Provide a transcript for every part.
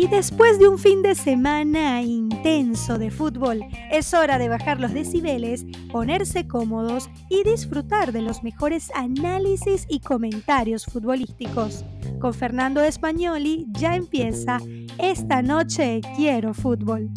Y después de un fin de semana intenso de fútbol, es hora de bajar los decibeles, ponerse cómodos y disfrutar de los mejores análisis y comentarios futbolísticos. Con Fernando Espagnoli ya empieza Esta noche quiero fútbol.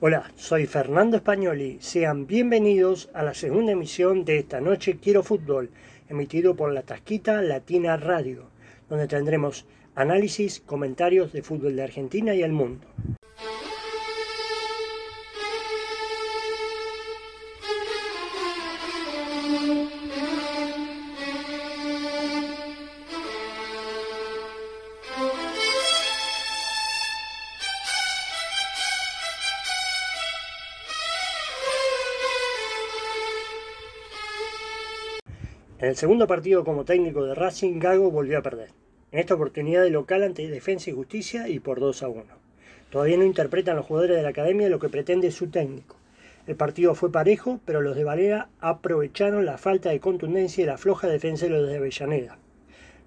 Hola, soy Fernando Españoli. Sean bienvenidos a la segunda emisión de Esta Noche Quiero Fútbol, emitido por la Tasquita Latina Radio, donde tendremos análisis, comentarios de fútbol de Argentina y el mundo. En el segundo partido como técnico de Racing, Gago volvió a perder. En esta oportunidad de local ante Defensa y Justicia y por 2 a 1. Todavía no interpretan los jugadores de la academia lo que pretende su técnico. El partido fue parejo, pero los de Valera aprovecharon la falta de contundencia y la floja defensa de los de Avellaneda.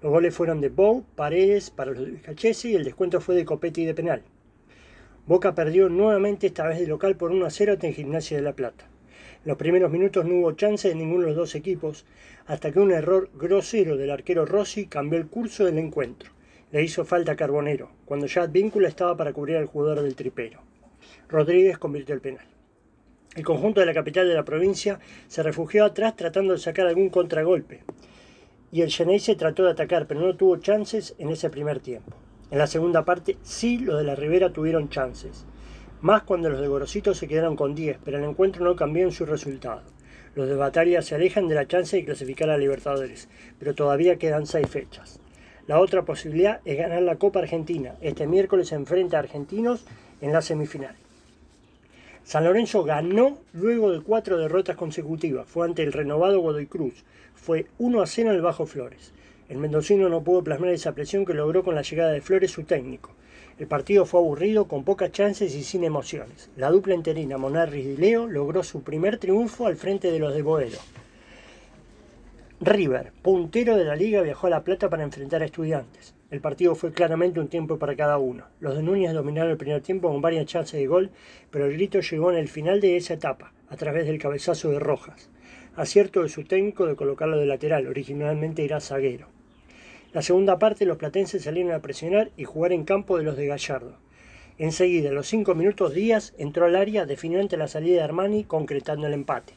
Los goles fueron de Bou, Paredes para los de Cachese y el descuento fue de Copetti de penal. Boca perdió nuevamente esta vez de local por 1 a 0 ante Gimnasia de la Plata. Los primeros minutos no hubo chance de ninguno de los dos equipos, hasta que un error grosero del arquero Rossi cambió el curso del encuentro. Le hizo falta a Carbonero, cuando ya Advíncula estaba para cubrir al jugador del tripero. Rodríguez convirtió el penal. El conjunto de la capital de la provincia se refugió atrás tratando de sacar algún contragolpe. Y el se trató de atacar, pero no tuvo chances en ese primer tiempo. En la segunda parte sí los de la Ribera tuvieron chances más cuando los de Gorosito se quedaron con 10, pero el encuentro no cambió en su resultado. Los de Batalla se alejan de la chance de clasificar a Libertadores, pero todavía quedan 6 fechas. La otra posibilidad es ganar la Copa Argentina. Este miércoles enfrenta a Argentinos en la semifinal. San Lorenzo ganó luego de cuatro derrotas consecutivas. Fue ante el renovado Godoy Cruz. Fue 1 a 0 en el Bajo Flores. El mendocino no pudo plasmar esa presión que logró con la llegada de Flores, su técnico. El partido fue aburrido, con pocas chances y sin emociones. La dupla interina Monarris y Leo logró su primer triunfo al frente de los de Boedo. River, puntero de la liga, viajó a La Plata para enfrentar a estudiantes. El partido fue claramente un tiempo para cada uno. Los de Núñez dominaron el primer tiempo con varias chances de gol, pero el grito llegó en el final de esa etapa, a través del cabezazo de Rojas. Acierto de su técnico de colocarlo de lateral, originalmente era zaguero. La segunda parte los platenses salieron a presionar y jugar en campo de los de Gallardo. Enseguida, a los cinco minutos, Díaz entró al área, definió ante la salida de Armani, concretando el empate.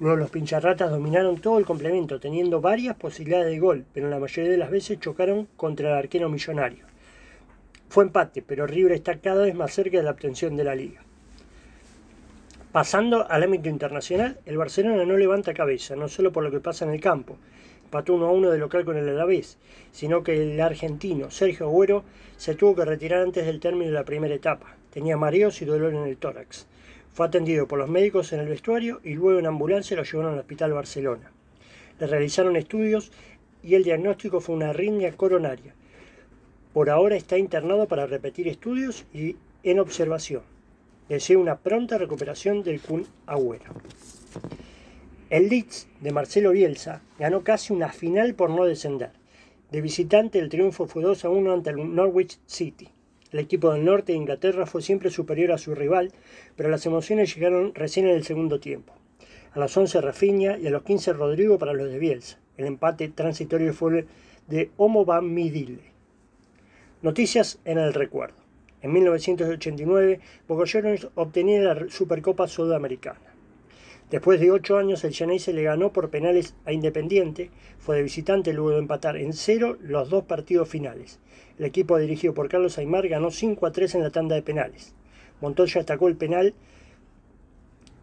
Luego los pincharratas dominaron todo el complemento, teniendo varias posibilidades de gol, pero la mayoría de las veces chocaron contra el arquero millonario. Fue empate, pero River está cada vez más cerca de la obtención de la liga. Pasando al ámbito internacional, el Barcelona no levanta cabeza, no solo por lo que pasa en el campo, empató 1 a 1 de local con el Alavés, sino que el argentino Sergio Agüero se tuvo que retirar antes del término de la primera etapa. Tenía mareos y dolor en el tórax. Fue atendido por los médicos en el vestuario y luego en ambulancia lo llevaron al Hospital Barcelona. Le realizaron estudios y el diagnóstico fue una arritmia coronaria. Por ahora está internado para repetir estudios y en observación. Deseo una pronta recuperación del Kun Agüero. El Leeds de Marcelo Bielsa ganó casi una final por no descender. De visitante el triunfo fue 2 a 1 ante el Norwich City. El equipo del norte de Inglaterra fue siempre superior a su rival, pero las emociones llegaron recién en el segundo tiempo. A las 11 Rafinha y a los 15 Rodrigo para los de Bielsa. El empate transitorio fue de Homo Van Midile. Noticias en el recuerdo. En 1989, Boca obtenía la Supercopa Sudamericana. Después de ocho años, el se le ganó por penales a Independiente, fue de visitante luego de empatar en cero los dos partidos finales. El equipo dirigido por Carlos Aymar ganó 5 a 3 en la tanda de penales. Montoya atacó el penal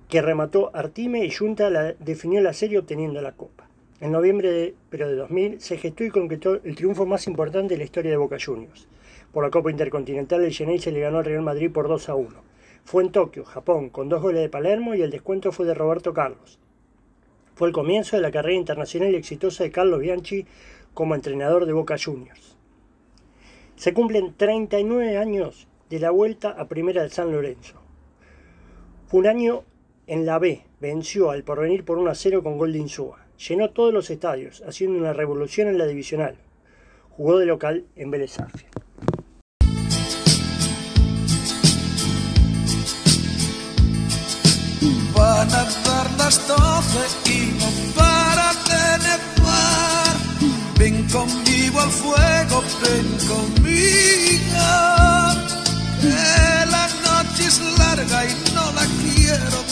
que remató Artime y Junta definió la serie obteniendo la copa. En noviembre de, pero de 2000 se gestó y concretó el triunfo más importante de la historia de Boca Juniors. Por la Copa Intercontinental, el se le ganó al Real Madrid por 2 a 1 fue en Tokio, Japón, con dos goles de Palermo y el descuento fue de Roberto Carlos. Fue el comienzo de la carrera internacional y exitosa de Carlos Bianchi como entrenador de Boca Juniors. Se cumplen 39 años de la vuelta a Primera de San Lorenzo. Fue un año en la B, venció al porvenir por 1 a 0 con gol de Insúa. Llenó todos los estadios, haciendo una revolución en la divisional. Jugó de local en Vélez Van las doce y no para de nevar. Ven conmigo al fuego, ven conmigo. Que la noche es larga y no la quiero